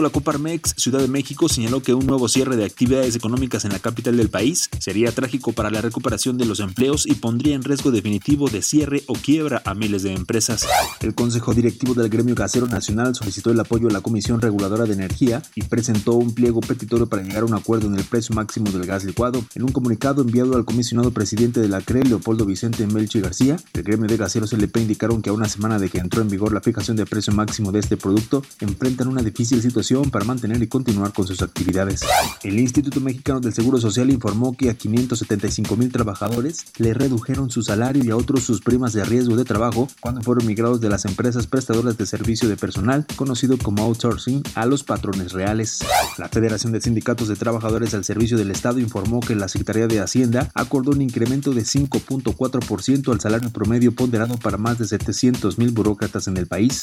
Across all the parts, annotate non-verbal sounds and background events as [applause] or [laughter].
Domingo la Coparmex Ciudad de México señaló que un nuevo cierre de actividades económicas en la capital del país sería trágico para la recuperación de los empleos y pondría en riesgo definitivo de cierre o quiebra a miles de empresas. El Consejo Directivo del Gremio Gasero Nacional solicitó el apoyo de la Comisión Reguladora de Energía y presentó un pliego petitorio para llegar a un acuerdo en el precio máximo del gas licuado. En un comunicado enviado al comisionado presidente de la CRE, Leopoldo Vicente Melchi García, el gremio de gaseros LP indicaron que a una semana de que entró en vigor la fijación del precio máximo de este producto, enfrentan una difícil situación para mantener y continuar con sus actividades. El Instituto Mexicano del Seguro Social informó que a 575 mil trabajadores le redujeron su salario y a otros sus primas de riesgo de trabajo cuando fueron migrados de las empresas prestadoras de servicio de personal, conocido como outsourcing, a los patrones reales. La Federación de Sindicatos de Trabajadores al Servicio del Estado informó que la Secretaría de Hacienda acordó un incremento de 5.4% al salario promedio ponderado para más de 700 mil burócratas en el país.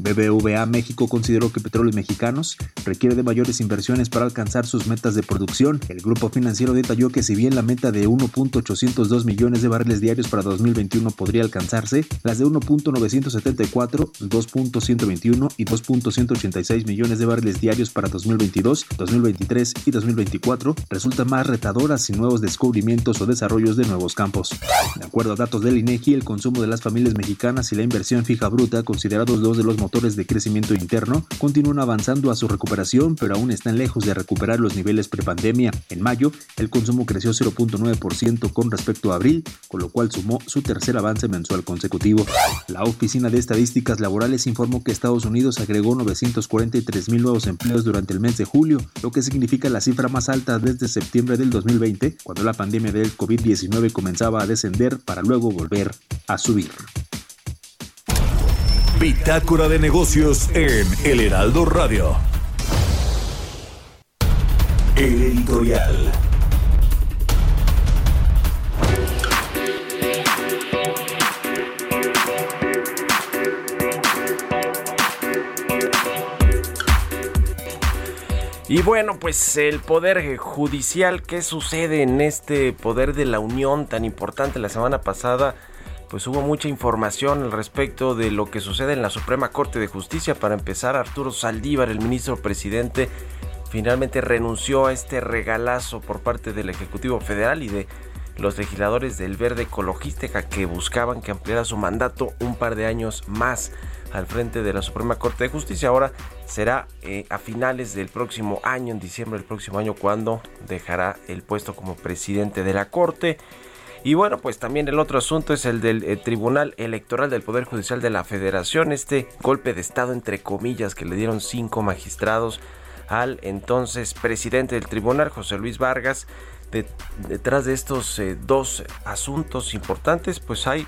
BBVA México consideró que Petróleo Mexicano mexicanos requiere de mayores inversiones para alcanzar sus metas de producción. El grupo financiero detalló que si bien la meta de 1.802 millones de barriles diarios para 2021 podría alcanzarse, las de 1.974, 2.121 y 2.186 millones de barriles diarios para 2022, 2023 y 2024 resultan más retadoras sin nuevos descubrimientos o desarrollos de nuevos campos. De acuerdo a datos del INEGI, el consumo de las familias mexicanas y la inversión fija bruta, considerados dos de los motores de crecimiento interno, continúan avanzando a su recuperación, pero aún están lejos de recuperar los niveles prepandemia. En mayo, el consumo creció 0.9% con respecto a abril, con lo cual sumó su tercer avance mensual consecutivo. La Oficina de Estadísticas Laborales informó que Estados Unidos agregó 943 mil nuevos empleos durante el mes de julio, lo que significa la cifra más alta desde septiembre del 2020, cuando la pandemia del COVID-19 comenzaba a descender para luego volver a subir. Bitácora de negocios en El Heraldo Radio. El editorial. Y bueno, pues el poder judicial, ¿qué sucede en este poder de la Unión tan importante la semana pasada? Pues hubo mucha información al respecto de lo que sucede en la Suprema Corte de Justicia. Para empezar, Arturo Saldívar, el ministro presidente, finalmente renunció a este regalazo por parte del Ejecutivo Federal y de los legisladores del Verde Ecologística que buscaban que ampliara su mandato un par de años más al frente de la Suprema Corte de Justicia. Ahora será eh, a finales del próximo año, en diciembre del próximo año, cuando dejará el puesto como presidente de la Corte. Y bueno, pues también el otro asunto es el del eh, Tribunal Electoral del Poder Judicial de la Federación, este golpe de Estado entre comillas que le dieron cinco magistrados al entonces presidente del tribunal, José Luis Vargas. detrás de estos eh, dos asuntos importantes, pues hay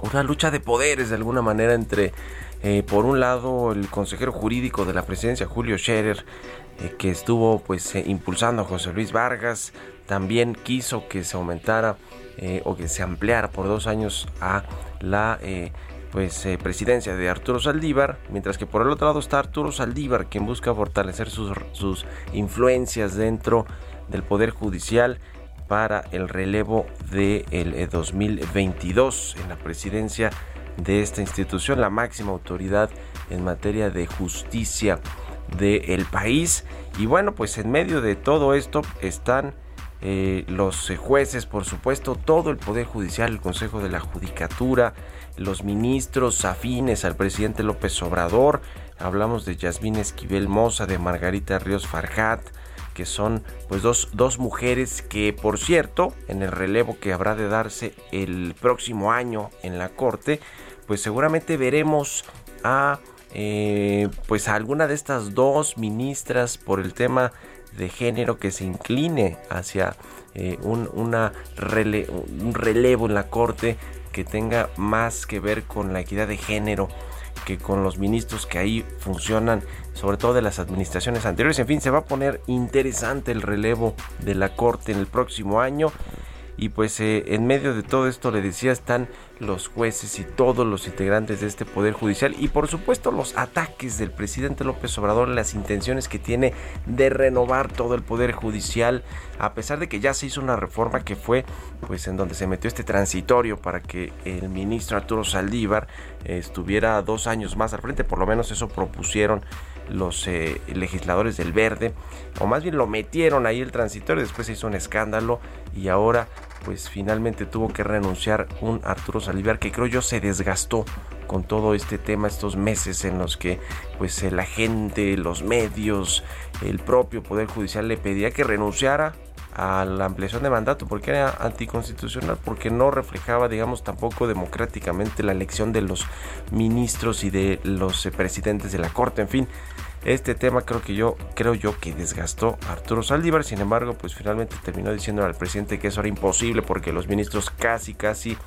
una lucha de poderes de alguna manera entre, eh, por un lado, el consejero jurídico de la presidencia, Julio Scherer, que estuvo pues impulsando a José Luis Vargas, también quiso que se aumentara o que se ampliara por dos años a la pues presidencia de Arturo Saldívar, mientras que por el otro lado está Arturo Saldívar, quien busca fortalecer sus, sus influencias dentro del Poder Judicial para el relevo del de 2022 eh, en la presidencia de esta institución, la máxima autoridad en materia de justicia del país. Y bueno, pues en medio de todo esto están eh, los jueces, por supuesto, todo el Poder Judicial, el Consejo de la Judicatura, los ministros afines al presidente López Obrador. Hablamos de Yasmín Esquivel Moza, de Margarita Ríos Farjat, que son pues dos, dos mujeres que por cierto en el relevo que habrá de darse el próximo año en la corte pues seguramente veremos a eh, pues a alguna de estas dos ministras por el tema de género que se incline hacia eh, un, una un relevo en la corte que tenga más que ver con la equidad de género que con los ministros que ahí funcionan, sobre todo de las administraciones anteriores. En fin, se va a poner interesante el relevo de la Corte en el próximo año. Y pues eh, en medio de todo esto, le decía, están los jueces y todos los integrantes de este Poder Judicial y por supuesto los ataques del presidente López Obrador, las intenciones que tiene de renovar todo el Poder Judicial, a pesar de que ya se hizo una reforma que fue pues en donde se metió este transitorio para que el ministro Arturo Saldívar eh, estuviera dos años más al frente, por lo menos eso propusieron los eh, legisladores del verde, o más bien lo metieron ahí el transitorio, después se hizo un escándalo y ahora pues finalmente tuvo que renunciar un Arturo Saldívar que creo yo se desgastó con todo este tema estos meses en los que pues la gente, los medios, el propio poder judicial le pedía que renunciara a la ampliación de mandato porque era anticonstitucional, porque no reflejaba, digamos, tampoco democráticamente la elección de los ministros y de los presidentes de la Corte, en fin. Este tema creo que yo creo yo que desgastó a Arturo Saldívar, sin embargo, pues finalmente terminó diciendo al presidente que eso era imposible porque los ministros casi casi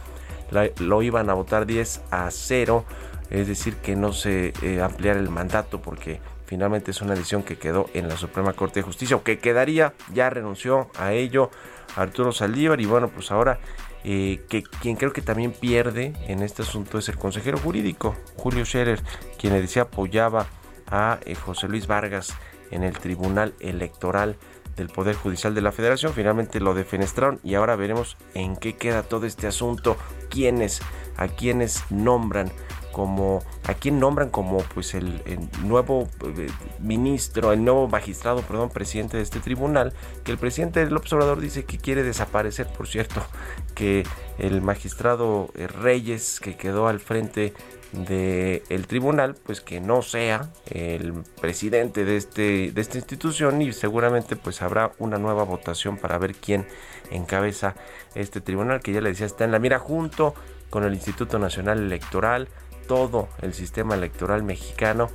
lo iban a votar 10 a 0, es decir, que no se eh, ampliara el mandato porque finalmente es una decisión que quedó en la Suprema Corte de Justicia o que quedaría, ya renunció a ello Arturo Saldívar y bueno, pues ahora eh, que quien creo que también pierde en este asunto es el consejero jurídico, Julio Scherer, quien le decía apoyaba a eh, José Luis Vargas en el Tribunal Electoral del Poder Judicial de la Federación. Finalmente lo defenestraron y ahora veremos en qué queda todo este asunto, quiénes, a quiénes nombran como a quién nombran como pues el, nuevo eh, ministro, el nuevo magistrado, perdón, presidente de este tribunal, que el presidente del observador dice que quiere desaparecer, por cierto, que el magistrado eh, Reyes que quedó al frente del tribunal, pues que no sea el presidente de, este, de esta institución y seguramente pues habrá una nueva votación para ver quién encabeza este tribunal que ya le decía está en la mira junto con el Instituto Nacional Electoral, todo el sistema electoral mexicano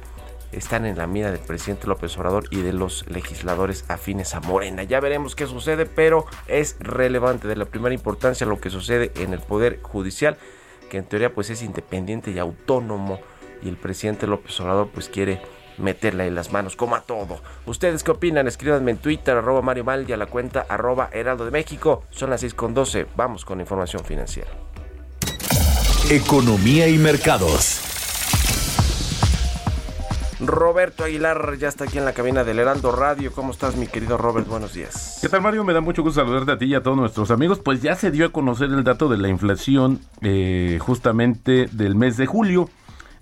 están en la mira del presidente López Obrador y de los legisladores afines a Morena. Ya veremos qué sucede, pero es relevante de la primera importancia lo que sucede en el Poder Judicial que en teoría pues es independiente y autónomo y el presidente López Obrador pues quiere meterle en las manos como a todo. ¿Ustedes qué opinan? Escríbanme en Twitter, arroba Mario Mal y a la cuenta arroba Heraldo de México. Son las 6 con 12. Vamos con información financiera. Economía y mercados. Roberto Aguilar ya está aquí en la cabina del Heraldo Radio. ¿Cómo estás, mi querido Robert? Buenos días. ¿Qué tal, Mario? Me da mucho gusto saludarte a ti y a todos nuestros amigos. Pues ya se dio a conocer el dato de la inflación eh, justamente del mes de julio.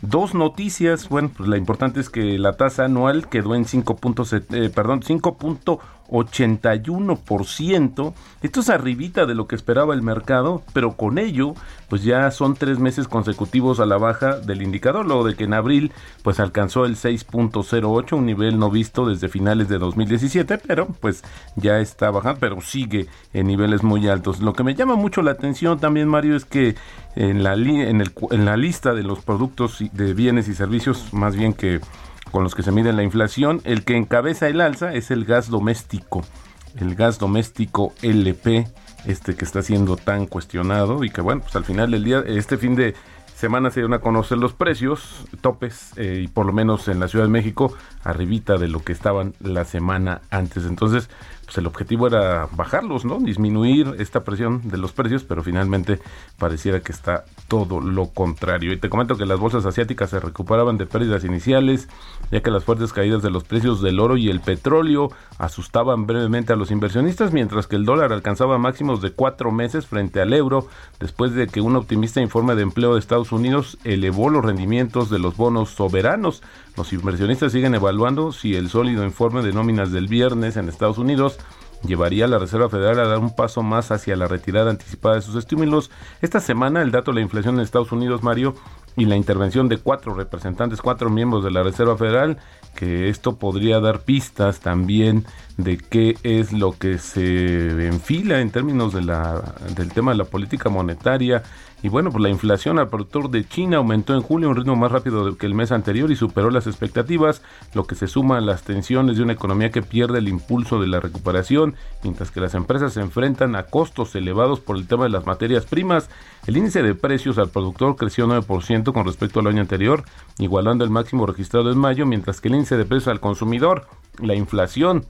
Dos noticias, bueno, pues la importante es que la tasa anual quedó en 5. Eh, perdón, 5.81%. Esto es arribita de lo que esperaba el mercado, pero con ello, pues ya son tres meses consecutivos a la baja del indicador, luego de que en abril, pues alcanzó el 6.08, un nivel no visto desde finales de 2017, pero pues ya está bajando, pero sigue en niveles muy altos. Lo que me llama mucho la atención también, Mario, es que en la, en la lista de los productos de bienes y servicios, más bien que con los que se mide la inflación, el que encabeza el alza es el gas doméstico, el gas doméstico LP, este que está siendo tan cuestionado y que bueno, pues al final del día, este fin de semana se dieron a conocer los precios, topes, eh, y por lo menos en la Ciudad de México, arribita de lo que estaban la semana antes. Entonces, pues el objetivo era bajarlos, ¿no? Disminuir esta presión de los precios, pero finalmente pareciera que está todo lo contrario. Y te comento que las bolsas asiáticas se recuperaban de pérdidas iniciales, ya que las fuertes caídas de los precios del oro y el petróleo asustaban brevemente a los inversionistas, mientras que el dólar alcanzaba máximos de cuatro meses frente al euro, después de que un optimista informe de empleo de Estados Unidos elevó los rendimientos de los bonos soberanos. Los inversionistas siguen evaluando si el sólido informe de nóminas del viernes en Estados Unidos llevaría a la Reserva Federal a dar un paso más hacia la retirada anticipada de sus estímulos. Esta semana el dato de la inflación en Estados Unidos, Mario, y la intervención de cuatro representantes, cuatro miembros de la Reserva Federal, que esto podría dar pistas también de qué es lo que se enfila en términos de la, del tema de la política monetaria y bueno, pues la inflación al productor de China aumentó en julio a un ritmo más rápido que el mes anterior y superó las expectativas, lo que se suma a las tensiones de una economía que pierde el impulso de la recuperación, mientras que las empresas se enfrentan a costos elevados por el tema de las materias primas. El índice de precios al productor creció 9% con respecto al año anterior, igualando el máximo registrado en mayo, mientras que el índice de precios al consumidor, la inflación,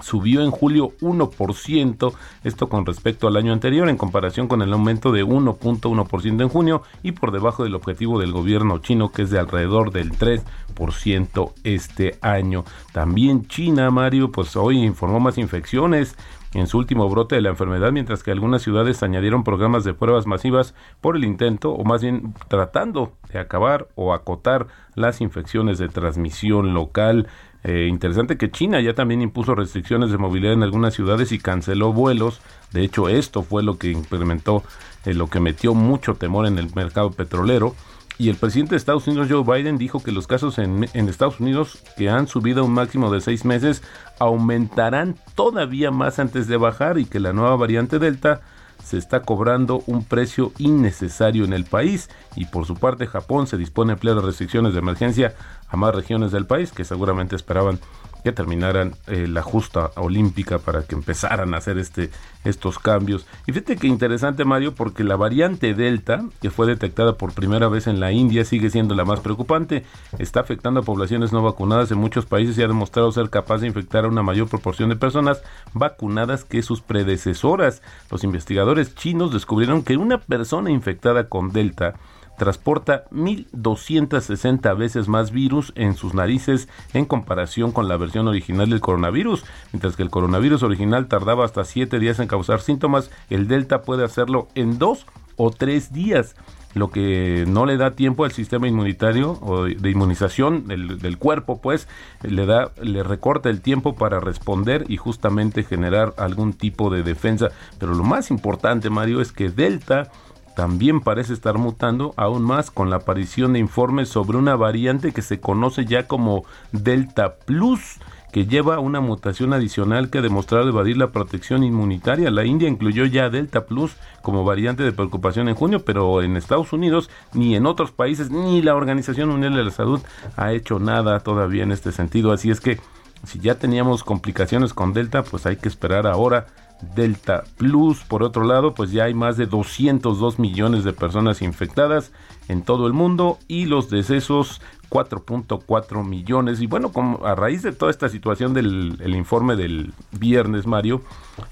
subió en julio 1%, esto con respecto al año anterior en comparación con el aumento de 1.1% en junio y por debajo del objetivo del gobierno chino que es de alrededor del 3% este año. También China, Mario, pues hoy informó más infecciones en su último brote de la enfermedad, mientras que algunas ciudades añadieron programas de pruebas masivas por el intento, o más bien tratando de acabar o acotar las infecciones de transmisión local. Eh, interesante que China ya también impuso restricciones de movilidad en algunas ciudades y canceló vuelos. De hecho, esto fue lo que implementó, eh, lo que metió mucho temor en el mercado petrolero. Y el presidente de Estados Unidos, Joe Biden, dijo que los casos en, en, Estados Unidos, que han subido a un máximo de seis meses, aumentarán todavía más antes de bajar y que la nueva variante Delta se está cobrando un precio innecesario en el país. Y por su parte Japón se dispone a emplear restricciones de emergencia a más regiones del país que seguramente esperaban que terminaran eh, la justa olímpica para que empezaran a hacer este estos cambios. Y fíjate que interesante Mario porque la variante Delta, que fue detectada por primera vez en la India, sigue siendo la más preocupante. Está afectando a poblaciones no vacunadas en muchos países y ha demostrado ser capaz de infectar a una mayor proporción de personas vacunadas que sus predecesoras. Los investigadores chinos descubrieron que una persona infectada con Delta transporta 1.260 veces más virus en sus narices en comparación con la versión original del coronavirus. Mientras que el coronavirus original tardaba hasta 7 días en causar síntomas, el Delta puede hacerlo en 2 o 3 días lo que no le da tiempo al sistema inmunitario o de inmunización del, del, cuerpo, pues le da, le recorta el tiempo para responder y justamente generar algún tipo de defensa. Pero lo más importante, Mario, es que Delta también parece estar mutando aún más con la aparición de informes sobre una variante que se conoce ya como Delta Plus que lleva una mutación adicional que ha demostrado evadir la protección inmunitaria. La India incluyó ya Delta Plus como variante de preocupación en junio, pero en Estados Unidos ni en otros países ni la Organización Mundial de la Salud ha hecho nada todavía en este sentido. Así es que si ya teníamos complicaciones con Delta, pues hay que esperar ahora Delta Plus. Por otro lado, pues ya hay más de 202 millones de personas infectadas en todo el mundo y los decesos 4.4 millones. Y bueno, a raíz de toda esta situación del informe del viernes, Mario,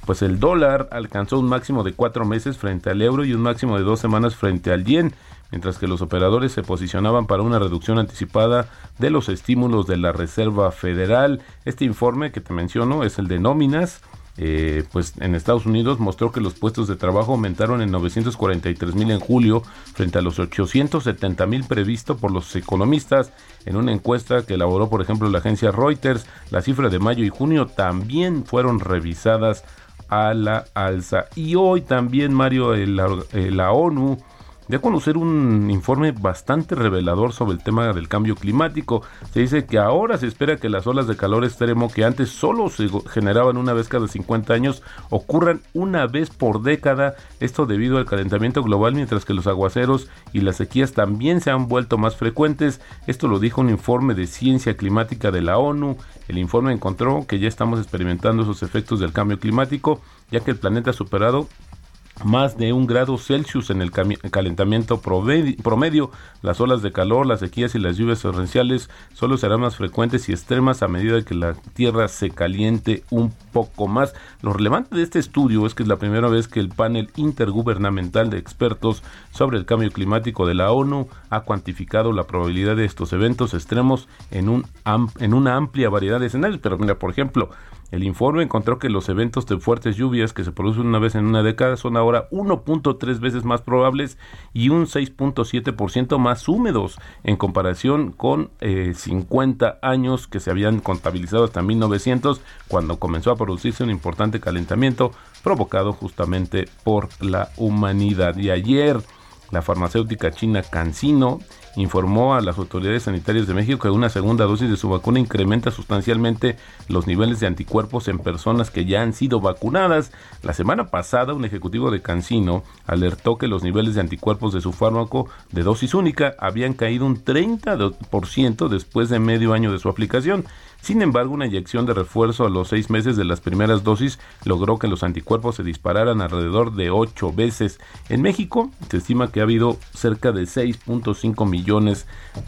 pues el dólar alcanzó un máximo de cuatro meses frente al euro y un máximo de dos semanas frente al yen, mientras que los operadores se posicionaban para una reducción anticipada de los estímulos de la Reserva Federal. Este informe que te menciono es el de nóminas eh, pues en Estados Unidos mostró que los puestos de trabajo aumentaron en 943 mil en julio frente a los 870 mil previsto por los economistas. En una encuesta que elaboró por ejemplo la agencia Reuters las cifras de mayo y junio también fueron revisadas a la alza. Y hoy también Mario la ONU de conocer un informe bastante revelador sobre el tema del cambio climático. Se dice que ahora se espera que las olas de calor extremo que antes solo se generaban una vez cada 50 años ocurran una vez por década, esto debido al calentamiento global, mientras que los aguaceros y las sequías también se han vuelto más frecuentes. Esto lo dijo un informe de ciencia climática de la ONU. El informe encontró que ya estamos experimentando esos efectos del cambio climático, ya que el planeta ha superado más de un grado Celsius en el calentamiento promedio. Las olas de calor, las sequías y las lluvias torrenciales solo serán más frecuentes y extremas a medida que la Tierra se caliente un poco más. Lo relevante de este estudio es que es la primera vez que el panel intergubernamental de expertos sobre el cambio climático de la ONU ha cuantificado la probabilidad de estos eventos extremos en, un en una amplia variedad de escenarios. Pero mira, por ejemplo, el informe encontró que los eventos de fuertes lluvias que se producen una vez en una década son ahora 1.3 veces más probables y un 6.7% más húmedos en comparación con 50 eh, años que se habían contabilizado hasta 1900 cuando comenzó a producirse un importante calentamiento provocado justamente por la humanidad. Y ayer la farmacéutica china CanSino informó a las autoridades sanitarias de México que una segunda dosis de su vacuna incrementa sustancialmente los niveles de anticuerpos en personas que ya han sido vacunadas. La semana pasada, un ejecutivo de Cancino alertó que los niveles de anticuerpos de su fármaco de dosis única habían caído un 30% después de medio año de su aplicación. Sin embargo, una inyección de refuerzo a los seis meses de las primeras dosis logró que los anticuerpos se dispararan alrededor de ocho veces. En México se estima que ha habido cerca de 6.5 millones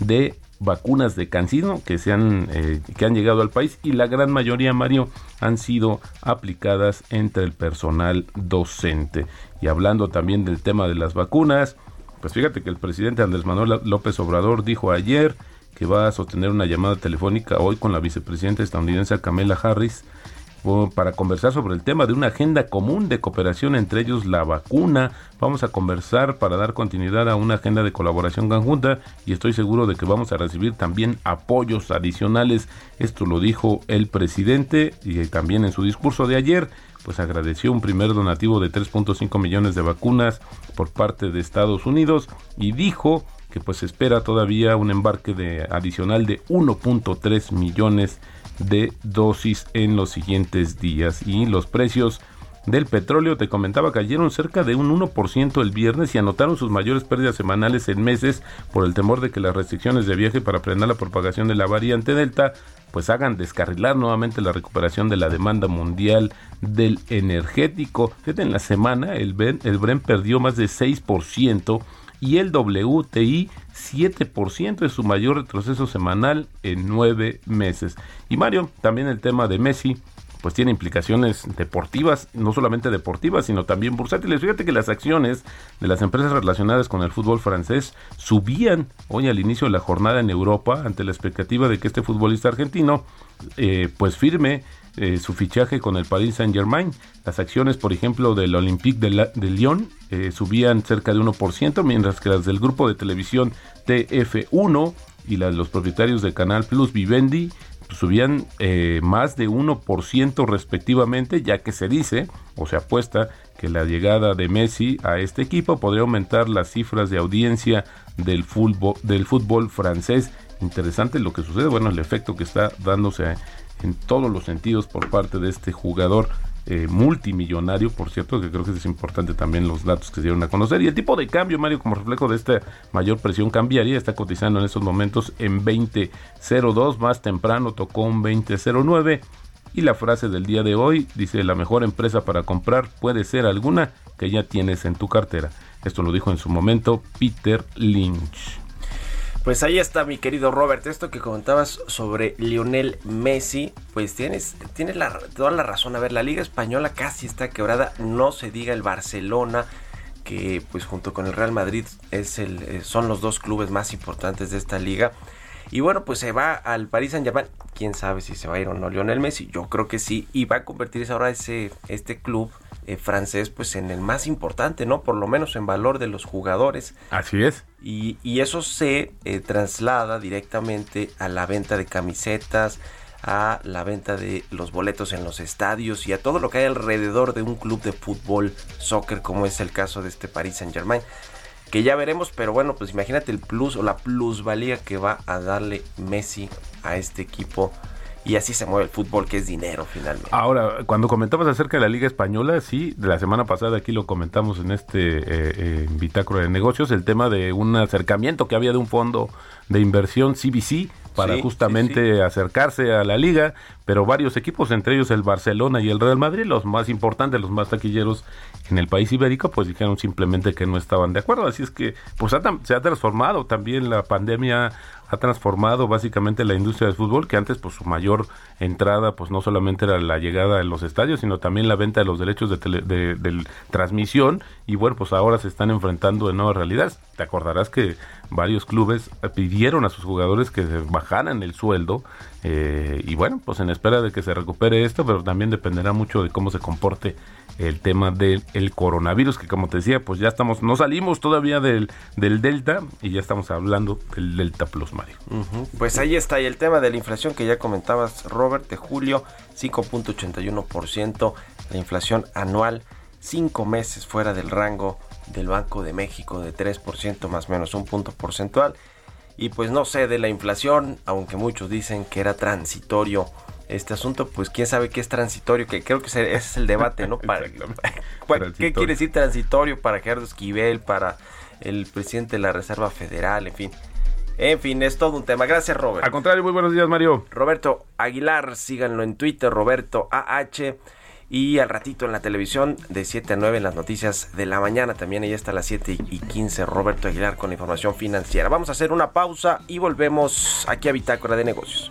de vacunas de cancino que se han eh, que han llegado al país y la gran mayoría Mario han sido aplicadas entre el personal docente. Y hablando también del tema de las vacunas pues fíjate que el presidente Andrés Manuel López Obrador dijo ayer que va a sostener una llamada telefónica hoy con la vicepresidenta estadounidense Kamala Harris para conversar sobre el tema de una agenda común de cooperación, entre ellos la vacuna. Vamos a conversar para dar continuidad a una agenda de colaboración conjunta y estoy seguro de que vamos a recibir también apoyos adicionales. Esto lo dijo el presidente y también en su discurso de ayer pues agradeció un primer donativo de 3.5 millones de vacunas por parte de Estados Unidos y dijo que pues espera todavía un embarque de adicional de 1.3 millones de dosis en los siguientes días y los precios del petróleo te comentaba cayeron cerca de un 1% el viernes y anotaron sus mayores pérdidas semanales en meses por el temor de que las restricciones de viaje para frenar la propagación de la variante Delta pues hagan descarrilar nuevamente la recuperación de la demanda mundial del energético. En la semana el, el Bren perdió más de 6% y el WTI 7% es su mayor retroceso semanal en nueve meses. Y Mario, también el tema de Messi, pues tiene implicaciones deportivas, no solamente deportivas, sino también bursátiles. Fíjate que las acciones de las empresas relacionadas con el fútbol francés subían hoy al inicio de la jornada en Europa ante la expectativa de que este futbolista argentino eh, pues firme eh, su fichaje con el Paris Saint Germain. Las acciones, por ejemplo, del Olympique de, Lyon eh, subían cerca de 1%, mientras que las del grupo de televisión TF1 y las de los propietarios de Canal Plus Vivendi subían eh, más de 1% respectivamente, ya que se dice o se apuesta que la llegada de Messi a este equipo podría aumentar las cifras de audiencia del fútbol, del fútbol francés. Interesante lo que sucede, bueno, el efecto que está dándose en todos los sentidos por parte de este jugador eh, multimillonario, por cierto, que creo que es importante también los datos que se dieron a conocer. Y el tipo de cambio, Mario, como reflejo de esta mayor presión cambiaria, está cotizando en estos momentos en 20.02, más temprano tocó un 20.09. Y la frase del día de hoy dice, la mejor empresa para comprar puede ser alguna que ya tienes en tu cartera. Esto lo dijo en su momento Peter Lynch. Pues ahí está mi querido Robert, esto que comentabas sobre Lionel Messi, pues tienes, tienes la, toda la razón. A ver, la Liga Española casi está quebrada, no se diga el Barcelona, que pues junto con el Real Madrid es el, eh, son los dos clubes más importantes de esta liga. Y bueno, pues se va al Paris Saint Germain. Quién sabe si se va a ir o no Lionel Messi. Yo creo que sí. Y va a convertirse ahora ese, este club eh, francés, pues en el más importante, ¿no? Por lo menos en valor de los jugadores. Así es. Y, eso se eh, traslada directamente a la venta de camisetas, a la venta de los boletos en los estadios y a todo lo que hay alrededor de un club de fútbol, soccer, como es el caso de este Paris Saint Germain. Que ya veremos, pero bueno, pues imagínate el plus o la plusvalía que va a darle Messi a este equipo y así se mueve el fútbol, que es dinero finalmente. Ahora, cuando comentabas acerca de la Liga Española, sí, de la semana pasada aquí lo comentamos en este eh, eh, de negocios, el tema de un acercamiento que había de un fondo de inversión CBC para justamente acercarse a la liga, pero varios equipos, entre ellos el Barcelona y el Real Madrid, los más importantes, los más taquilleros en el país ibérico, pues dijeron simplemente que no estaban de acuerdo. Así es que pues se ha transformado también la pandemia ha transformado básicamente la industria del fútbol, que antes pues su mayor entrada pues no solamente era la llegada en los estadios, sino también la venta de los derechos de, de, transmisión y bueno, pues ahora se están enfrentando de nuevas realidades. Te acordarás que varios clubes pidieron a sus jugadores que se bajaran el sueldo eh, y bueno, pues en espera de que se recupere esto, pero también dependerá mucho de cómo se comporte el tema del coronavirus, que como te decía, pues ya estamos, no salimos todavía del, del Delta y ya estamos hablando del Delta Plus, Mario. Pues ahí está, y el tema de la inflación que ya comentabas, Robert, de julio, 5.81%, la inflación anual, cinco meses fuera del rango del Banco de México de 3% más o menos un punto porcentual. Y pues no sé de la inflación, aunque muchos dicen que era transitorio este asunto, pues quién sabe qué es transitorio, que creo que ese es el debate, ¿no? [laughs] Para, [laughs] ¿Qué quiere decir transitorio para Gerardo Esquivel, para el presidente de la Reserva Federal, en fin? En fin, es todo un tema. Gracias, Robert. Al contrario, muy buenos días, Mario. Roberto Aguilar, síganlo en Twitter, Roberto AH. Y al ratito en la televisión, de 7 a 9 en las noticias de la mañana. También ahí está a las 7 y 15, Roberto Aguilar con información financiera. Vamos a hacer una pausa y volvemos aquí a Bitácora de Negocios.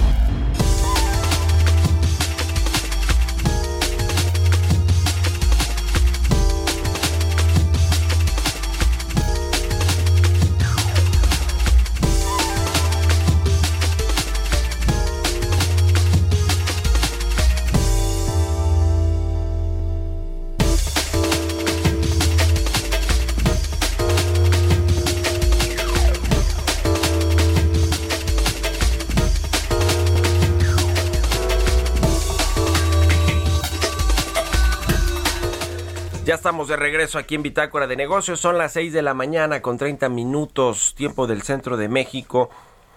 Estamos de regreso aquí en Bitácora de Negocios. Son las 6 de la mañana con 30 minutos, tiempo del centro de México.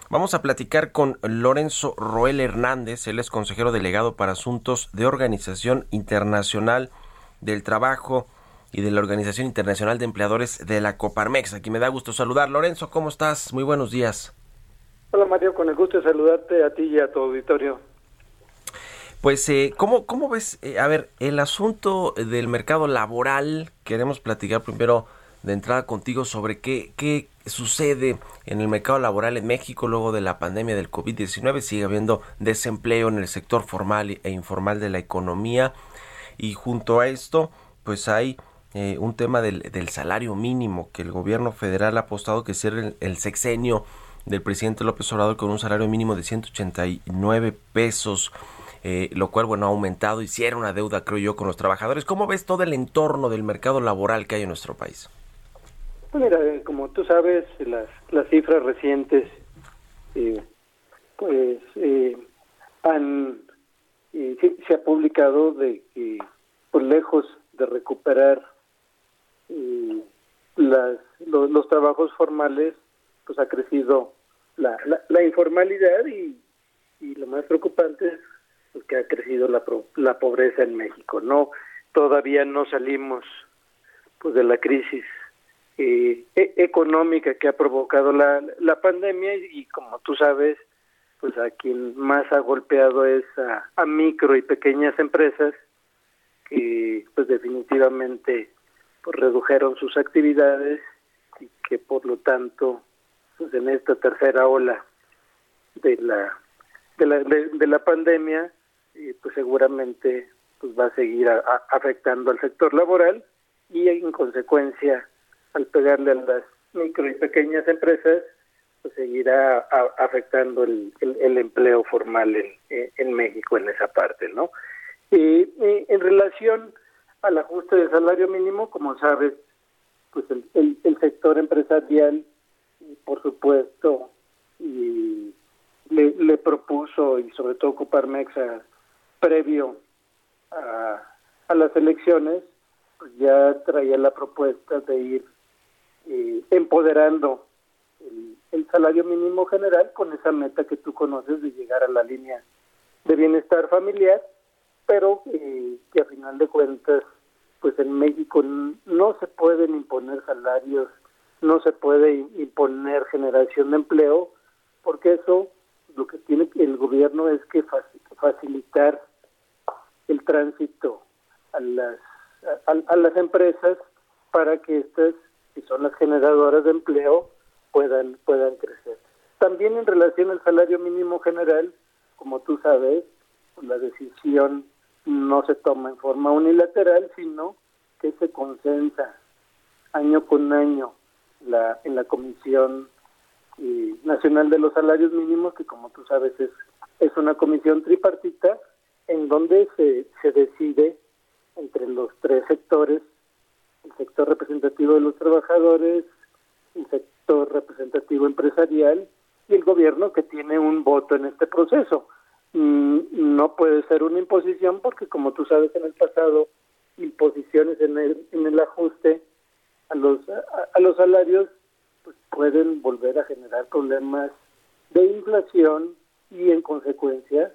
Vamos a platicar con Lorenzo Roel Hernández. Él es consejero delegado para asuntos de Organización Internacional del Trabajo y de la Organización Internacional de Empleadores de la Coparmex. Aquí me da gusto saludar. Lorenzo, ¿cómo estás? Muy buenos días. Hola Mario, con el gusto de saludarte a ti y a tu auditorio. Pues, eh, ¿cómo, ¿cómo ves? Eh, a ver, el asunto del mercado laboral, queremos platicar primero de entrada contigo sobre qué, qué sucede en el mercado laboral en México luego de la pandemia del COVID-19. Sigue habiendo desempleo en el sector formal e informal de la economía. Y junto a esto, pues hay eh, un tema del, del, salario mínimo que el gobierno federal ha apostado que el, el sexenio del presidente López Obrador con un salario mínimo de 189 pesos eh, lo cual, bueno, ha aumentado y si era una deuda, creo yo, con los trabajadores. ¿Cómo ves todo el entorno del mercado laboral que hay en nuestro país? Pues mira, eh, como tú sabes, las, las cifras recientes, eh, pues, han, se, ha publicado de que, por pues, lejos de recuperar las, los, trabajos formales, pues ha crecido la, la, informalidad y, y lo más preocupante es que ha crecido la, la pobreza en México. No, todavía no salimos pues de la crisis eh, e, económica que ha provocado la, la pandemia y, como tú sabes, pues a quien más ha golpeado es a, micro y pequeñas empresas que pues definitivamente pues redujeron sus actividades y que por lo tanto pues en esta tercera ola de la de la, de la pandemia pues seguramente pues va a seguir afectando al sector laboral y en consecuencia al pegarle a las micro y pequeñas empresas pues seguirá afectando el, el, empleo formal en, en, México en esa parte no y, en relación al ajuste del salario mínimo como sabes pues el, el, sector empresarial por supuesto y le, le propuso y sobre todo Coparmex a previo a, a las elecciones, pues ya traía la propuesta de ir eh, empoderando el, el, salario mínimo general con esa meta que tú conoces de llegar a la línea de bienestar familiar, pero eh, que a final de cuentas, pues en México no se pueden imponer salarios, no se puede imponer generación de empleo, porque eso lo que tiene el gobierno es que facilitar el tránsito a las, a, las empresas para que estas, que son las generadoras de empleo, puedan, puedan crecer. También en relación al salario mínimo general, como tú sabes, la decisión no se toma en forma unilateral, sino que se consensa año con año la, en la Comisión eh, Nacional de los Salarios Mínimos, que como tú sabes es, es una comisión tripartita en donde se, decide entre los tres sectores, el sector representativo de los trabajadores, el sector representativo empresarial y el gobierno que tiene un voto en este proceso. Mm, no puede ser una imposición porque, como tú sabes, en el pasado, imposiciones en el, en el ajuste a los, a, los salarios pues pueden volver a generar problemas de inflación y, en consecuencia,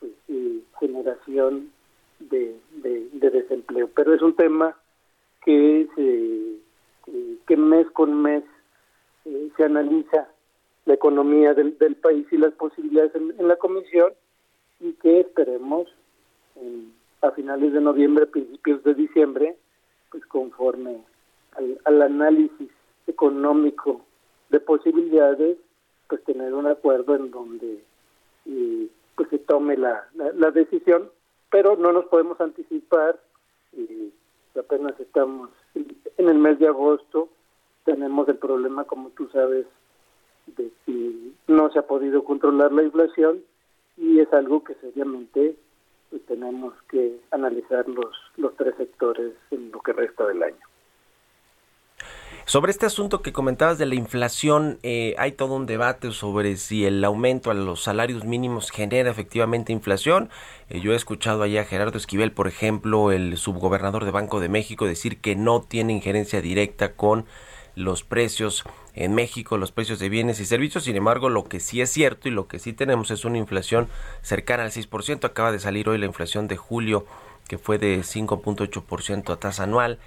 pues, generación de, de, desempleo. Pero es un tema que, se, que mes con mes eh, se analiza la economía del, del, país y las posibilidades en, la comisión y que esperemos a finales de noviembre, principios de diciembre, pues conforme al, al análisis económico de posibilidades, pues tener un acuerdo en donde y pues se tome la, la, decisión, pero no nos podemos anticipar y apenas estamos en el mes de agosto, tenemos el problema, como tú sabes, de que no se ha podido controlar la inflación y es algo que seriamente pues, tenemos que analizar los, los tres sectores en lo que resta del año. Sobre este asunto que comentabas de la inflación, eh, hay todo un debate sobre si el aumento a los salarios mínimos genera efectivamente inflación. Eh, yo he escuchado allá a Gerardo Esquivel, por ejemplo, el subgobernador de Banco de México, decir que no tiene injerencia directa con los precios en México, los precios de bienes y servicios. Sin embargo, lo que sí es cierto y lo que sí tenemos es una inflación cercana al 6%. Acaba de salir hoy la inflación de julio, que fue de 5.8% a tasa anual.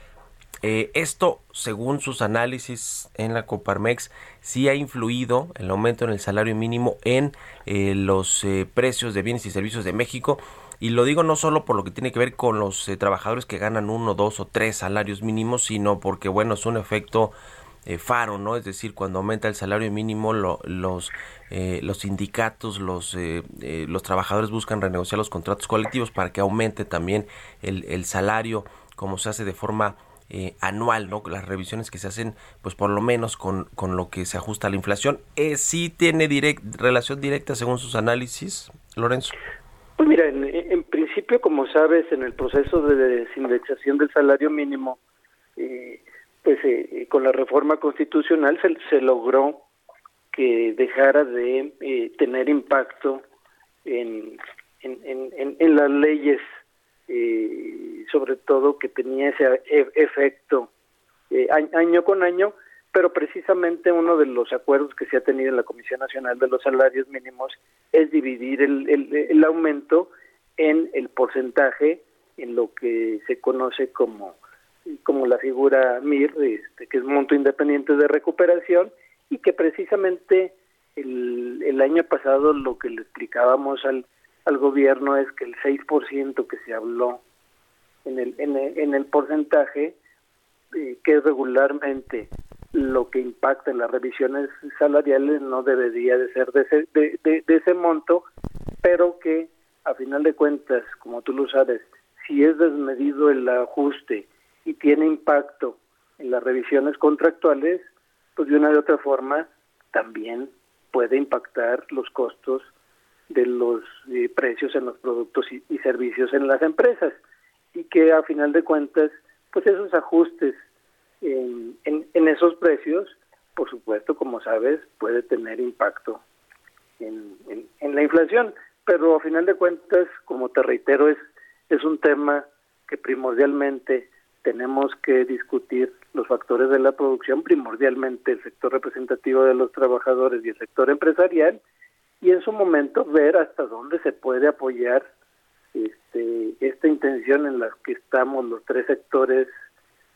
Eh, esto, según sus análisis en la Coparmex, sí ha influido el aumento en el salario mínimo en eh, los eh, precios de bienes y servicios de México. Y lo digo no solo por lo que tiene que ver con los trabajadores que ganan uno, dos o tres salarios mínimos, sino porque, bueno, es un efecto faro, ¿no? Es decir, cuando aumenta el salario mínimo, los, los sindicatos, los, los trabajadores buscan renegociar los contratos colectivos para que aumente también el, el salario, como se hace de forma eh, anual, ¿no? Las revisiones que se hacen, pues por lo menos con, con lo que se ajusta a la inflación. Eh, ¿Sí tiene direct, relación directa según sus análisis, Lorenzo? Pues mira, en, principio, como sabes, en el proceso de desindexación del salario mínimo, eh, pues eh, con la reforma constitucional se, se logró que dejara de tener impacto en, en, en, en, las leyes eh, sobre todo que tenía ese e, efecto eh, año con año, pero precisamente uno de los acuerdos que se ha tenido en la Comisión Nacional de los Salarios Mínimos es dividir el, el, aumento en el porcentaje en lo que se conoce como como la figura MIR, este, que es monto independiente de recuperación, y que precisamente el, el año pasado lo que le explicábamos al, al gobierno es que el 6% que se habló en el, en el, en el porcentaje, eh, que regularmente lo que impacta en las revisiones salariales no debería de ser de ese, de, de, ese monto, pero que a final de cuentas, como tú lo sabes, si es desmedido el ajuste y tiene impacto en las revisiones contractuales, pues de una de otra forma también puede impactar los costos de los eh, precios en los productos y, servicios en las empresas y que a final de cuentas pues esos ajustes en, en, esos precios por supuesto como sabes puede tener impacto en, en, la inflación pero a final de cuentas como te reitero es es un tema que primordialmente tenemos que discutir los factores de la producción primordialmente el sector representativo de los trabajadores y el sector empresarial y en su momento ver hasta dónde se puede apoyar este, esta intención en la que estamos los tres sectores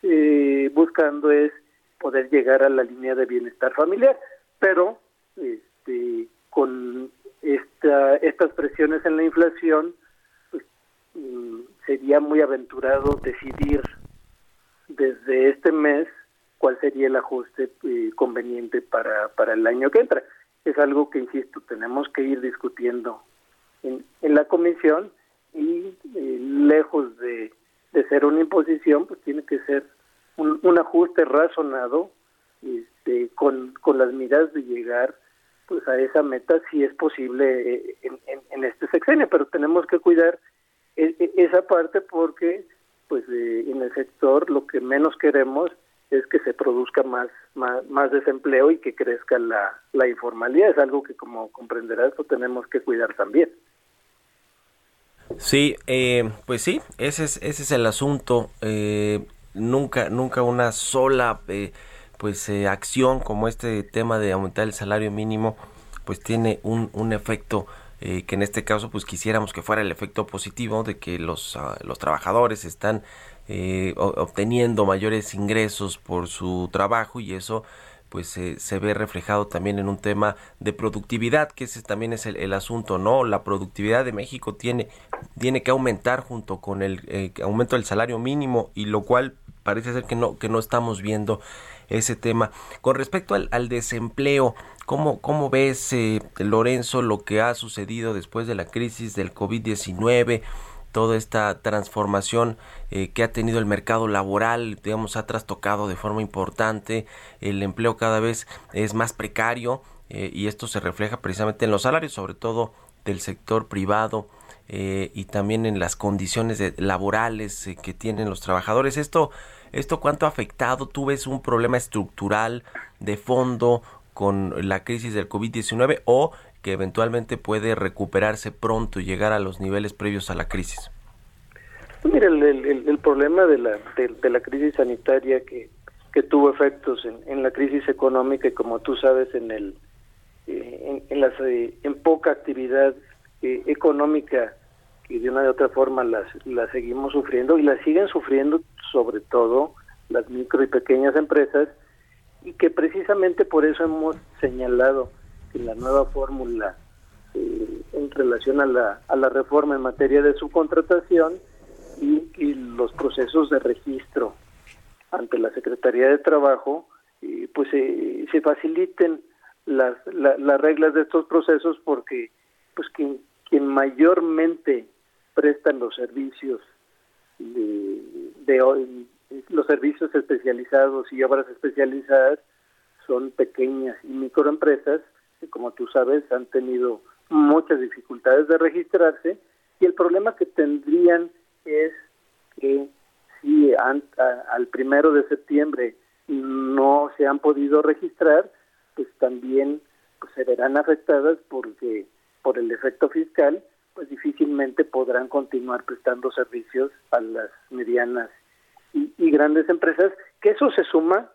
eh, buscando es poder llegar a la línea de bienestar familiar, pero este, con esta, estas presiones en la inflación, pues, mm, sería muy aventurado decidir desde este mes cuál sería el ajuste eh, conveniente para, para el año que entra es algo que, insisto, tenemos que ir discutiendo en, en la comisión y eh, lejos de, de, ser una imposición, pues tiene que ser un, un ajuste razonado este, con, con las miras de llegar pues a esa meta si es posible eh, en, en, este sexenio, pero tenemos que cuidar e, e, esa parte porque pues eh, en el sector lo que menos queremos es que se produzca más, más, desempleo y que crezca la, la informalidad. Es algo que, como comprenderás, lo tenemos que cuidar también. Sí, eh, pues sí, ese es, ese es el asunto. Eh, nunca, nunca una sola eh, pues acción como este tema de aumentar el salario mínimo, pues tiene un, un efecto que en este caso pues quisiéramos que fuera el efecto positivo de que los, ah, los trabajadores están eh, obteniendo mayores ingresos por su trabajo y eso pues se ve reflejado también en un tema de productividad, que ese también es el, asunto, ¿no? La productividad de México tiene, tiene que aumentar junto con el eh, aumento del salario mínimo y lo cual parece ser que no, que no estamos viendo ese tema. Con respecto al, al desempleo, ¿cómo, cómo ves, eh, Lorenzo, lo que ha sucedido después de la crisis del COVID-19? Toda esta transformación eh, que ha tenido el mercado laboral, digamos, ha trastocado de forma importante, el empleo cada vez es más precario eh, y esto se refleja precisamente en los salarios, sobre todo del sector privado. Eh, y también en las condiciones laborales que tienen los trabajadores. Esto ¿Esto cuánto ha afectado? ¿Tú ves un problema estructural de fondo con la crisis del COVID-19 o que eventualmente puede recuperarse pronto y llegar a los niveles previos a la crisis? Pues mira, el, problema de la, de, la crisis sanitaria que, que tuvo efectos en, la crisis económica y como tú sabes en el eh, en, las, eh, en poca actividad eh, económica y de una de otra forma las, las seguimos sufriendo y las siguen sufriendo sobre todo las micro y pequeñas empresas y que precisamente por eso hemos señalado que la nueva fórmula en relación a la, a la reforma en materia de subcontratación y, y los procesos de registro ante la Secretaría de Trabajo, eh, pues eh, se faciliten las, las reglas de estos procesos porque pues quien, quien mayormente prestan los servicios de, de, los servicios especializados y obras especializadas son pequeñas y microempresas que como tú sabes han tenido muchas dificultades de registrarse y el problema que tendrían es que si al primero de septiembre no se han podido registrar pues también pues, se verán afectadas porque por el efecto fiscal pues difícilmente podrán continuar prestando servicios a las medianas y, grandes empresas, que eso se suma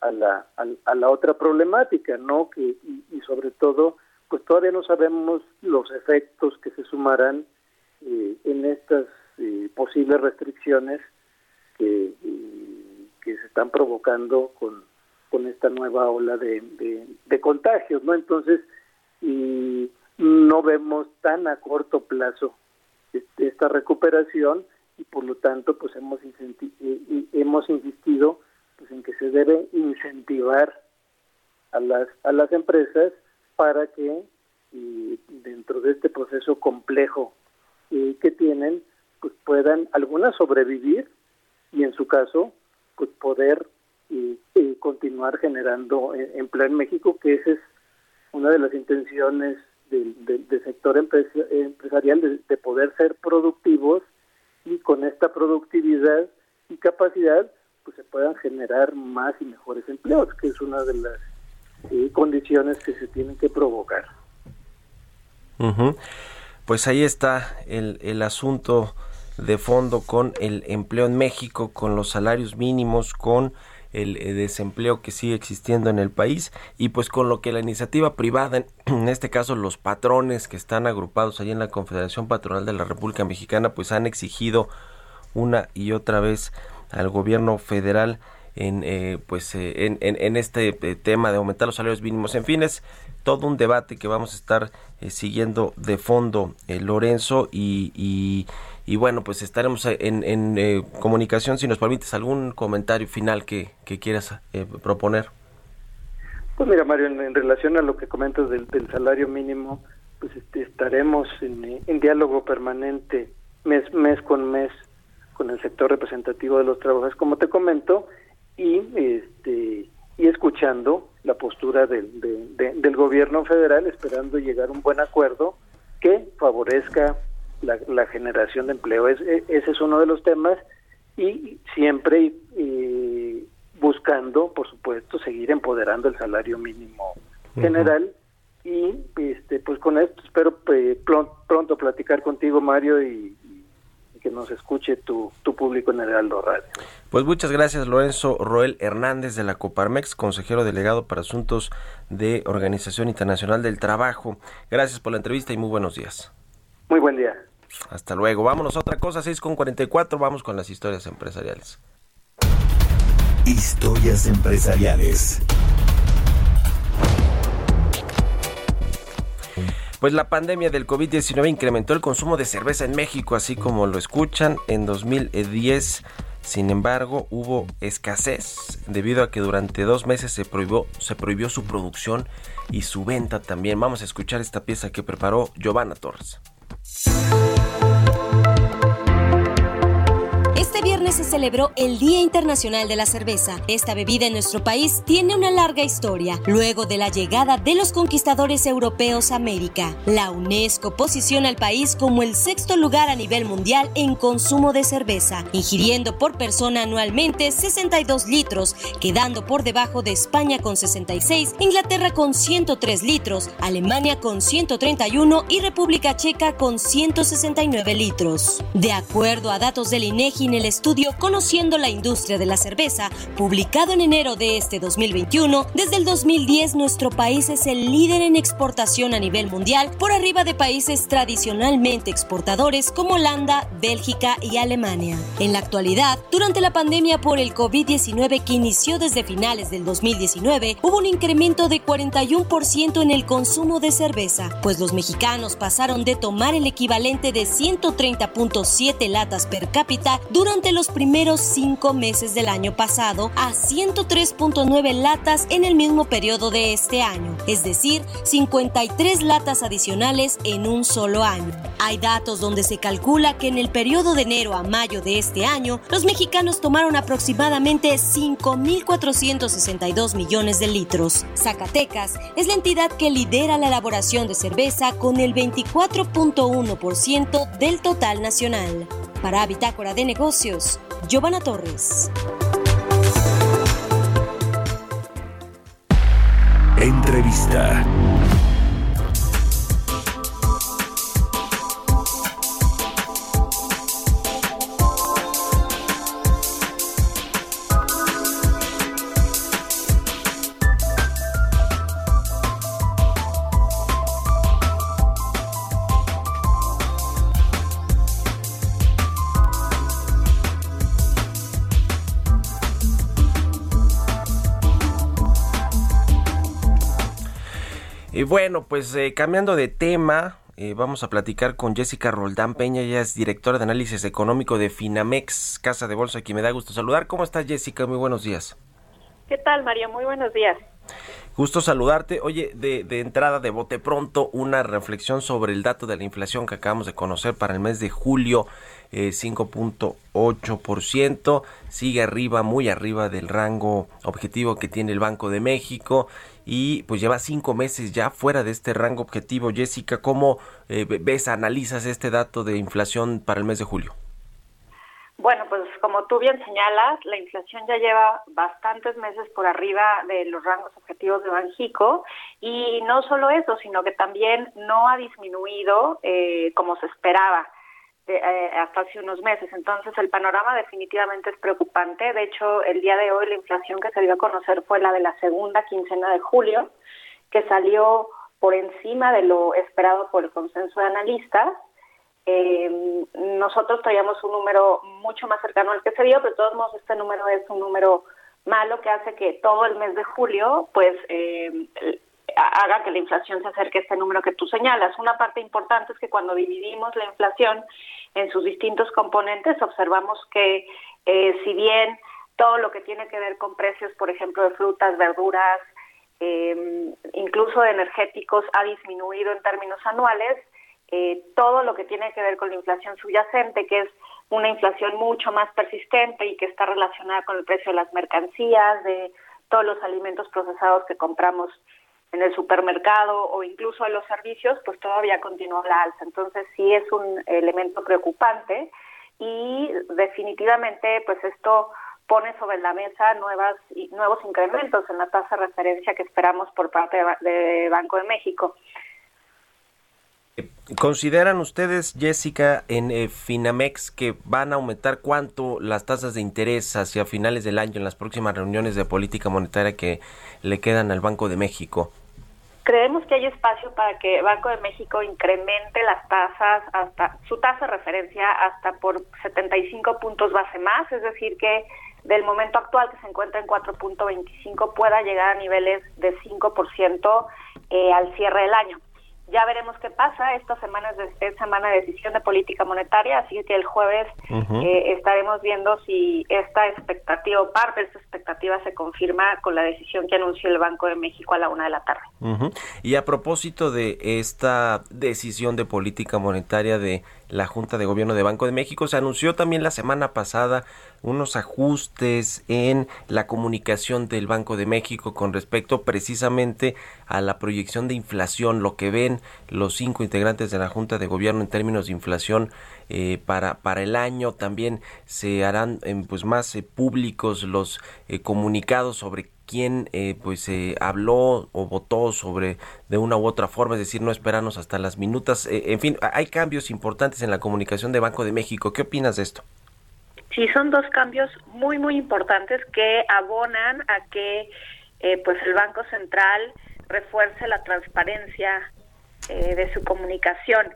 a la, a, la otra problemática, ¿no? Que, y, sobre todo, pues todavía no sabemos los efectos que se sumarán eh, en estas eh, posibles restricciones que, que se están provocando con, con esta nueva ola de, de, contagios, ¿no? Entonces, y no vemos tan a corto plazo este, esta recuperación y por lo tanto pues hemos hemos insistido pues en que se debe incentivar a las a las empresas para que dentro de este proceso complejo eh, que tienen pues puedan algunas sobrevivir y en su caso pues poder continuar generando eh, empleo en México que esa es una de las intenciones del, sector empresarial de, poder ser productivos y con esta productividad y capacidad pues se puedan generar más y mejores empleos, que es una de las eh, condiciones que se tienen que provocar. Pues ahí está el, el asunto de fondo con el empleo en México, con los salarios mínimos, con el eh, desempleo que sigue existiendo en el país y pues con lo que la iniciativa privada, en este caso los patrones que están agrupados allí en la Confederación Patronal de la República Mexicana, pues han exigido una y otra vez al gobierno federal en eh, pues eh, en, en, este tema de aumentar los salarios mínimos. En fines todo un debate que vamos a estar siguiendo de fondo Lorenzo y y bueno, pues estaremos en, en eh, comunicación si nos permites algún comentario final que, que quieras eh, proponer. Pues mira, Mario, en, relación a lo que comentas del, salario mínimo, pues este, estaremos en, en, diálogo permanente mes, mes con mes con el sector representativo de los trabajadores, como te comento, y este y escuchando la postura del, del gobierno federal, esperando llegar a un buen acuerdo que favorezca la, generación de empleo. Es, e, ese es uno de los temas y siempre buscando, por supuesto, seguir empoderando el salario mínimo general. Y este pues con esto espero eh, pronto, platicar contigo, Mario, y, que nos escuche tu, tu público en el Heraldo Radio. Pues muchas gracias, Lorenzo Roel Hernández de la Coparmex, consejero delegado para asuntos de Organización Internacional del Trabajo. Gracias por la entrevista y muy buenos días. Muy buen día. Hasta luego. Vámonos a otra cosa, 6 con 44. Vamos con las historias empresariales. Historias empresariales. Pues la pandemia del COVID-19 incrementó el consumo de cerveza en México, así como lo escuchan. En 2010, sin embargo, hubo escasez debido a que durante dos meses se prohibió, su producción y su venta también. Vamos a escuchar esta pieza que preparó Giovanna Torres. Se celebró el Día Internacional de la Cerveza. Esta bebida en nuestro país tiene una larga historia. Luego de la llegada de los conquistadores europeos a América, la UNESCO posiciona al país como el sexto lugar a nivel mundial en consumo de cerveza, ingiriendo por persona anualmente 62 litros, quedando por debajo de España con 66, Inglaterra con 103 litros, Alemania con 131 y República Checa con 169 litros. De acuerdo a datos del INEGI en el estudio Conociendo la industria de la cerveza, publicado en enero de este 2021, desde el 2010 nuestro país es el líder en exportación a nivel mundial por arriba de países tradicionalmente exportadores como Holanda, Bélgica y Alemania. En la actualidad, durante la pandemia por el COVID-19 que inició desde finales del 2019, hubo un incremento de 41% en el consumo de cerveza, pues los mexicanos pasaron de tomar el equivalente de 130.7 latas per cápita durante los primeros cinco meses del año pasado a 103.9 latas en el mismo periodo de este año, es decir, 53 latas adicionales en un solo año. Hay datos donde se calcula que en el periodo de enero a mayo de este año, los mexicanos tomaron aproximadamente 5.462 millones de litros. Zacatecas es la entidad que lidera la elaboración de cerveza con el 24.1% del total nacional. Para Bitácora de Negocios, Giovanna Torres. Entrevista. Bueno, pues eh, cambiando de tema, eh, vamos a platicar con Jessica Roldán Peña, ella es directora de análisis económico de Finamex, Casa de Bolsa, aquí me da gusto saludar. ¿Cómo estás Jessica? Muy buenos días. ¿Qué tal Mario? Muy buenos días. Gusto saludarte. Oye, de, de, entrada, de bote pronto, una reflexión sobre el dato de la inflación que acabamos de conocer para el mes de julio, eh, 5.8%, sigue arriba, muy arriba del rango objetivo que tiene el Banco de México y pues lleva cinco meses ya fuera de este rango objetivo. Jessica, ¿cómo eh, ves, analizas este dato de inflación para el mes de julio? Bueno, pues como tú bien señalas, la inflación ya lleva bastantes meses por arriba de los rangos objetivos de Banjico y no solo eso, sino que también no ha disminuido eh, como se esperaba. Eh, hasta hace unos meses. Entonces, el panorama definitivamente es preocupante. De hecho, el día de hoy la inflación que se dio a conocer fue la de la segunda quincena de julio, que salió por encima de lo esperado por el consenso de analistas. Eh, nosotros traíamos un número mucho más cercano al que se dio, pero de todos modos este número es un número malo que hace que todo el mes de julio, pues, eh, haga que la inflación se acerque a este número que tú señalas. Una parte importante es que cuando dividimos la inflación en sus distintos componentes, observamos que eh, si bien todo lo que tiene que ver con precios, por ejemplo, de frutas, verduras, eh, incluso de energéticos, ha disminuido en términos anuales, eh, todo lo que tiene que ver con la inflación subyacente, que es una inflación mucho más persistente y que está relacionada con el precio de las mercancías, de todos los alimentos procesados que compramos en el supermercado o incluso en los servicios, pues todavía continúa la alza. Entonces sí es un elemento preocupante y definitivamente pues esto pone sobre la mesa nuevas nuevos incrementos en la tasa de referencia que esperamos por parte de Banco de México. ¿Consideran ustedes, Jessica, en eh, Finamex que van a aumentar cuánto las tasas de interés hacia finales del año en las próximas reuniones de política monetaria que le quedan al Banco de México? Creemos que hay espacio para que Banco de México incremente las tasas hasta su tasa de referencia hasta por 75 puntos base más, es decir, que del momento actual que se encuentra en 4.25 pueda llegar a niveles de 5% eh, al cierre del año. Ya veremos qué pasa. Esta semana es, semana de decisión de política monetaria, así que el jueves eh, estaremos viendo si esta expectativa o parte de esta expectativa se confirma con la decisión que anunció el Banco de México a la una de la tarde. Y a propósito de esta decisión de política monetaria de la Junta de Gobierno de Banco de México. Se anunció también la semana pasada unos ajustes en la comunicación del Banco de México con respecto precisamente a la proyección de inflación, lo que ven los cinco integrantes de la Junta de Gobierno en términos de inflación eh, para, para el año. También se harán eh, pues más eh, públicos los comunicados sobre quién pues habló o votó sobre de una u otra forma, es decir, no esperarnos hasta las minutas. en fin, hay cambios importantes en la comunicación de Banco de México. ¿Qué opinas de esto? Sí, son dos cambios muy, muy importantes que abonan a que pues el Banco Central refuerce la transparencia de su comunicación.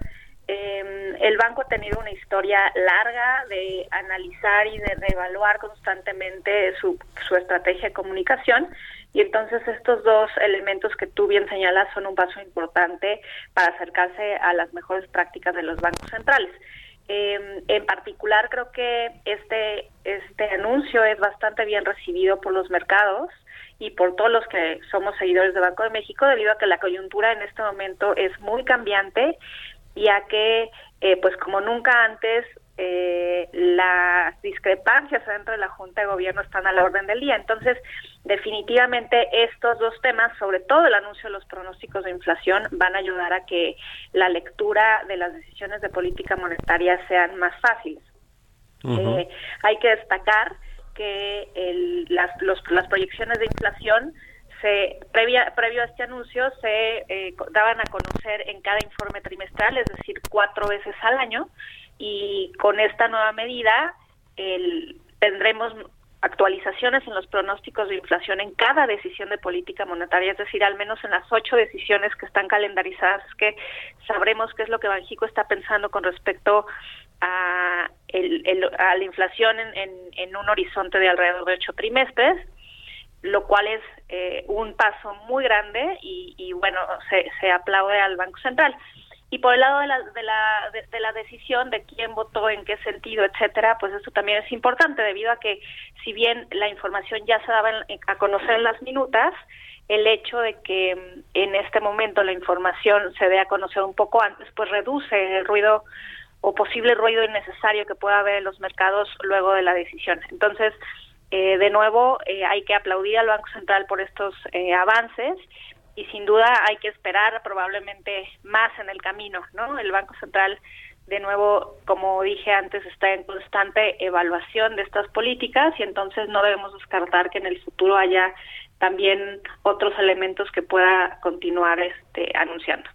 Eh, el banco ha tenido una historia larga de analizar y de reevaluar constantemente su, estrategia de comunicación y entonces estos dos elementos que tú bien señalas son un paso importante para acercarse a las mejores prácticas de los bancos centrales. Eh, en particular creo que este este anuncio es bastante bien recibido por los mercados y por todos los que somos seguidores de Banco de México debido a que la coyuntura en este momento es muy cambiante ya que, eh, pues como nunca antes, eh, las discrepancias dentro de la Junta de Gobierno están a la orden del día. Entonces, definitivamente estos dos temas, sobre todo el anuncio de los pronósticos de inflación, van a ayudar a que la lectura de las decisiones de política monetaria sean más fáciles. Eh, hay que destacar que el, las, los, las proyecciones de inflación se previa, previo a este anuncio se eh, daban a conocer en cada informe trimestral, es decir, cuatro veces al año, y con esta nueva medida el, tendremos actualizaciones en los pronósticos de inflación en cada decisión de política monetaria, es decir, al menos en las ocho decisiones que están calendarizadas, que sabremos qué es lo que Banjico está pensando con respecto a, el, a la inflación en, en, en un horizonte de alrededor de ocho trimestres lo cual es eh, un paso muy grande y, bueno, se, se, aplaude al Banco Central. Y por el lado de la, de, la, de, la decisión de quién votó, en qué sentido, etcétera, pues eso también es importante debido a que si bien la información ya se daba a conocer en las minutas, el hecho de que mm, en este momento la información se dé a conocer un poco antes, pues reduce el ruido o posible ruido innecesario que pueda haber en los mercados luego de la decisión. Entonces, eh, de nuevo, eh, hay que aplaudir al Banco Central por estos eh, avances y sin duda hay que esperar probablemente más en el camino, ¿no? El Banco Central, de nuevo, como dije antes, está en constante evaluación de estas políticas y entonces no debemos descartar que en el futuro haya también otros elementos que pueda continuar este, anunciando.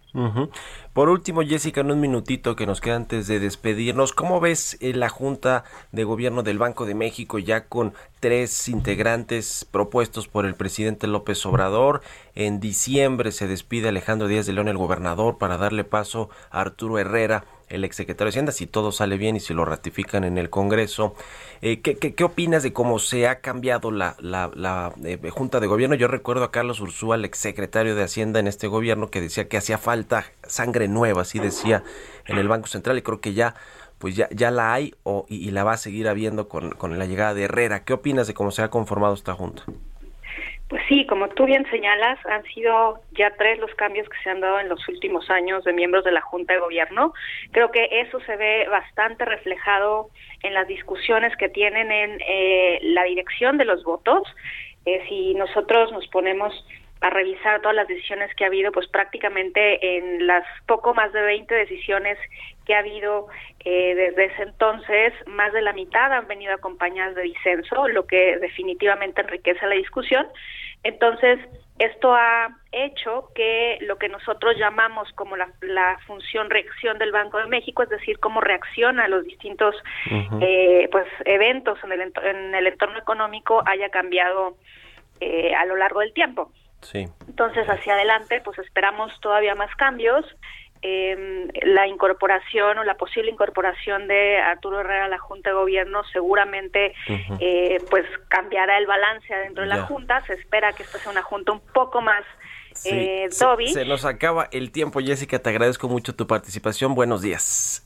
Por último, Jessica, en un minutito que nos queda antes de despedirnos, ¿cómo ves eh, la Junta de Gobierno del Banco de México ya con tres integrantes propuestos por el presidente López Obrador? En diciembre se despide Alejandro Díaz de León, el gobernador, para darle paso a Arturo Herrera el exsecretario de Hacienda, si todo sale bien y si lo ratifican en el Congreso. Eh, ¿qué, opinas de cómo se ha cambiado la, la, eh, Junta de Gobierno? Yo recuerdo a Carlos Ursúa, el exsecretario de Hacienda en este gobierno, que decía que hacía falta sangre nueva, así decía en el Banco Central, y creo que ya pues ya, ya la hay o, y, la va a seguir habiendo con la llegada de Herrera. ¿Qué opinas de cómo se ha conformado esta Junta? Pues sí, como tú bien señalas, han sido ya tres los cambios que se han dado en los últimos años de miembros de la Junta de Gobierno. Creo que eso se ve bastante reflejado en las discusiones que tienen en eh, la dirección de los votos. Eh, si nosotros nos ponemos a revisar todas las decisiones que ha habido, pues prácticamente en las poco más de 20 decisiones que ha habido eh, desde ese entonces, más de la mitad han venido acompañadas de disenso, lo que definitivamente enriquece la discusión. Entonces, esto ha hecho que lo que nosotros llamamos como la, función reacción del Banco de México, es decir, cómo reacciona a los distintos eh, pues eventos en el, en el entorno económico, haya cambiado eh, a lo largo del tiempo. Entonces, hacia adelante, pues esperamos todavía más cambios. Eh, la incorporación o la posible incorporación de Arturo Herrera a la Junta de Gobierno seguramente eh, pues cambiará el balance adentro de la Junta. Se espera que esta sea una Junta un poco más eh, se, se, nos acaba el tiempo, Jessica. Te agradezco mucho tu participación. Buenos días.